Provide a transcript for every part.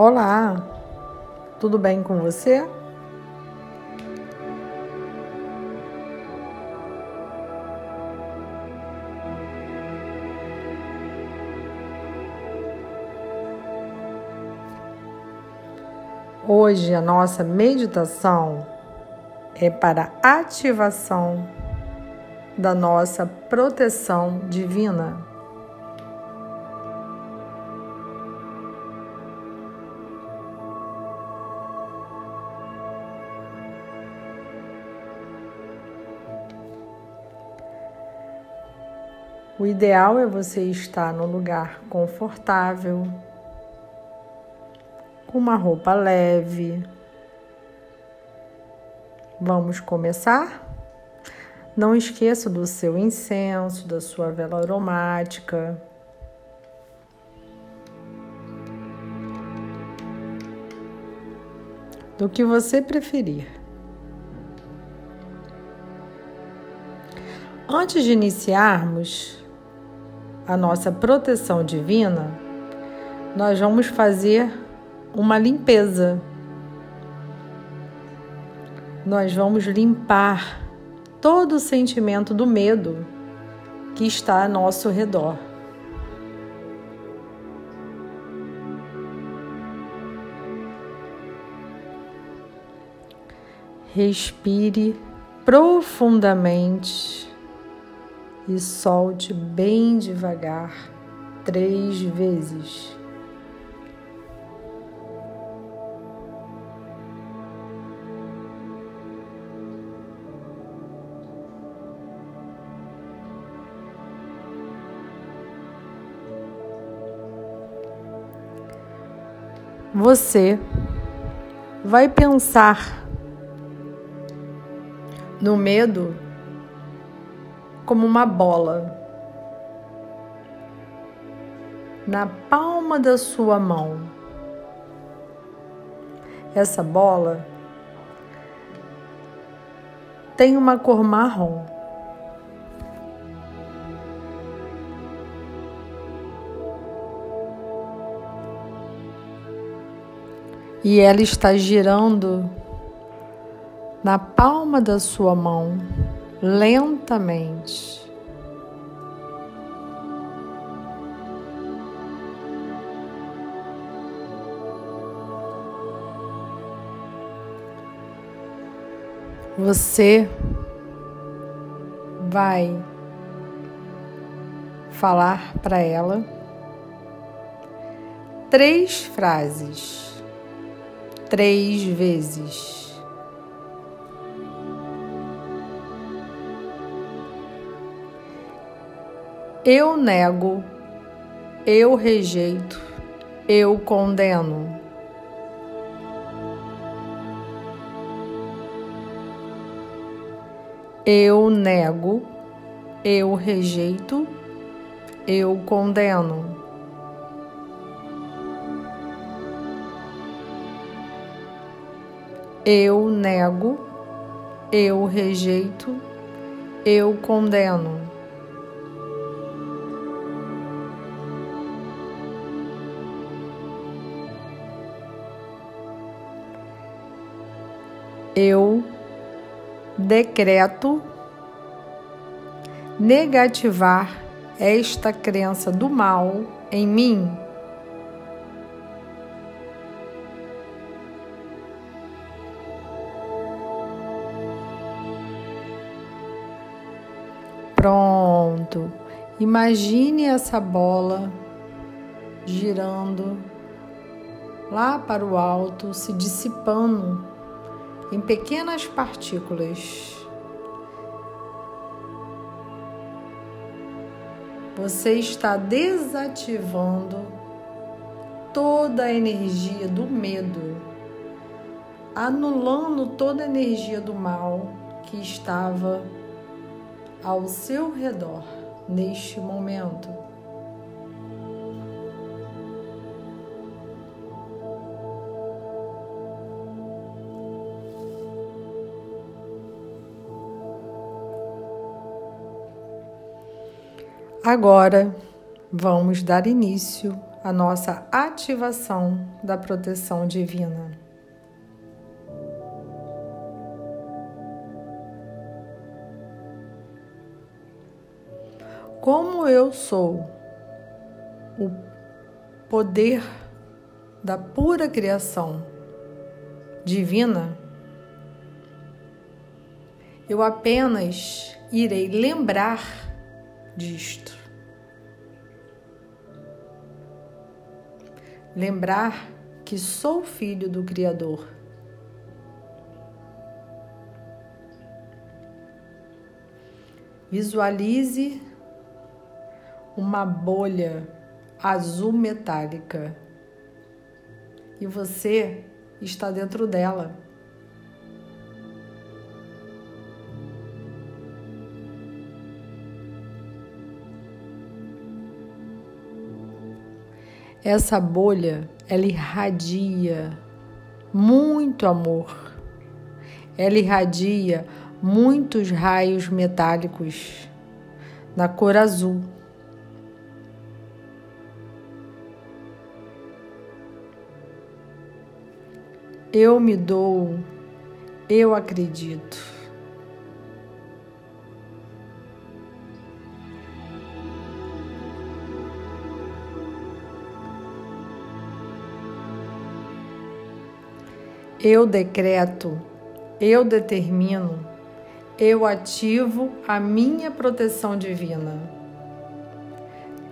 Olá, tudo bem com você? Hoje a nossa meditação é para ativação da nossa proteção divina. O ideal é você estar no lugar confortável, com uma roupa leve. Vamos começar? Não esqueça do seu incenso, da sua vela aromática. Do que você preferir. Antes de iniciarmos, a nossa proteção divina, nós vamos fazer uma limpeza. Nós vamos limpar todo o sentimento do medo que está a nosso redor. Respire profundamente e solte bem devagar três vezes. Você vai pensar no medo como uma bola na palma da sua mão. Essa bola tem uma cor marrom. E ela está girando na palma da sua mão lentamente. Você vai falar para ela três frases, três vezes. Eu nego, eu rejeito, eu condeno. Eu nego, eu rejeito, eu condeno. Eu nego, eu rejeito, eu condeno. Eu decreto negativar esta crença do mal em mim. Pronto. Imagine essa bola girando lá para o alto, se dissipando em pequenas partículas. Você está desativando toda a energia do medo, anulando toda a energia do mal que estava ao seu redor neste momento. Agora vamos dar início a nossa ativação da proteção divina. Como eu sou o poder da pura criação divina, eu apenas irei lembrar disto. Lembrar que sou filho do Criador. Visualize uma bolha azul metálica e você está dentro dela. Essa bolha, ela irradia muito amor. Ela irradia muitos raios metálicos na cor azul. Eu me dou, eu acredito. Eu decreto, eu determino, eu ativo a minha proteção divina.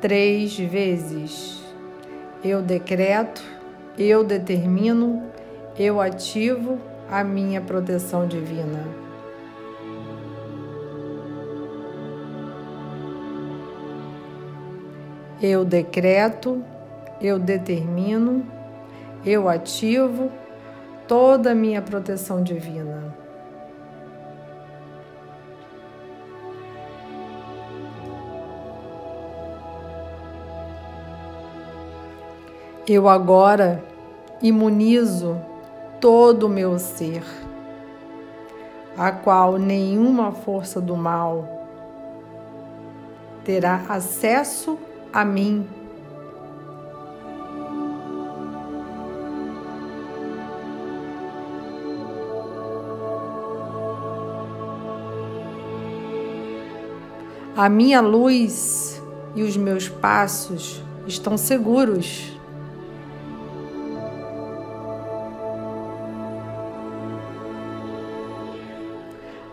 Três vezes. Eu decreto, eu determino, eu ativo a minha proteção divina. Eu decreto, eu determino, eu ativo toda a minha proteção divina. Eu agora imunizo todo o meu ser, a qual nenhuma força do mal terá acesso a mim. A minha luz e os meus passos estão seguros.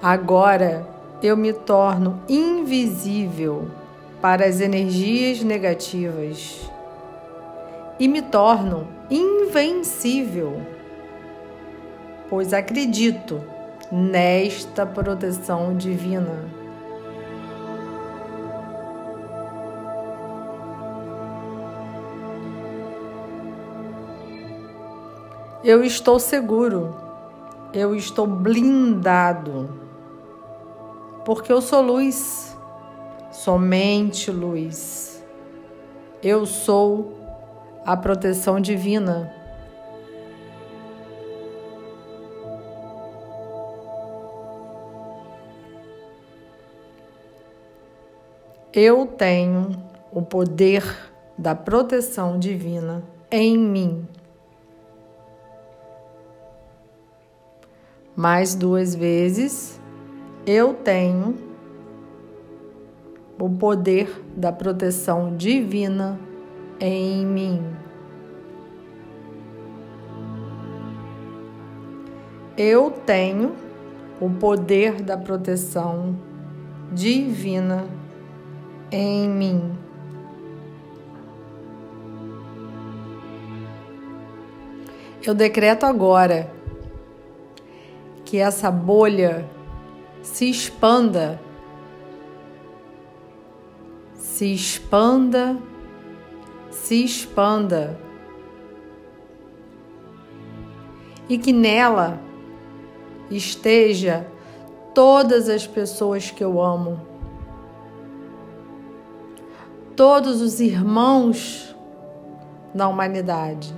Agora eu me torno invisível para as energias negativas e me torno invencível, pois acredito nesta proteção divina. Eu estou seguro, eu estou blindado porque eu sou luz, somente luz. Eu sou a proteção divina. Eu tenho o poder da proteção divina em mim. Mais duas vezes eu tenho o poder da proteção divina em mim. Eu tenho o poder da proteção divina em mim. Eu decreto agora que essa bolha se expanda, se expanda, se expanda. E que nela esteja todas as pessoas que eu amo, todos os irmãos da humanidade.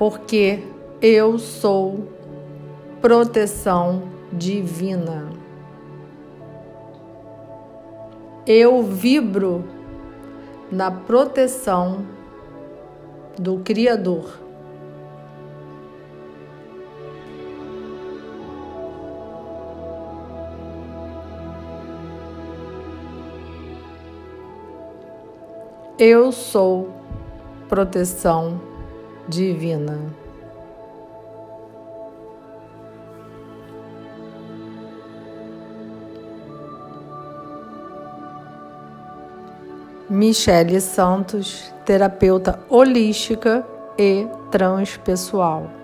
Porque eu sou proteção divina. Eu vibro na proteção do Criador. Eu sou proteção divina. Michele Santos, terapeuta holística e transpessoal.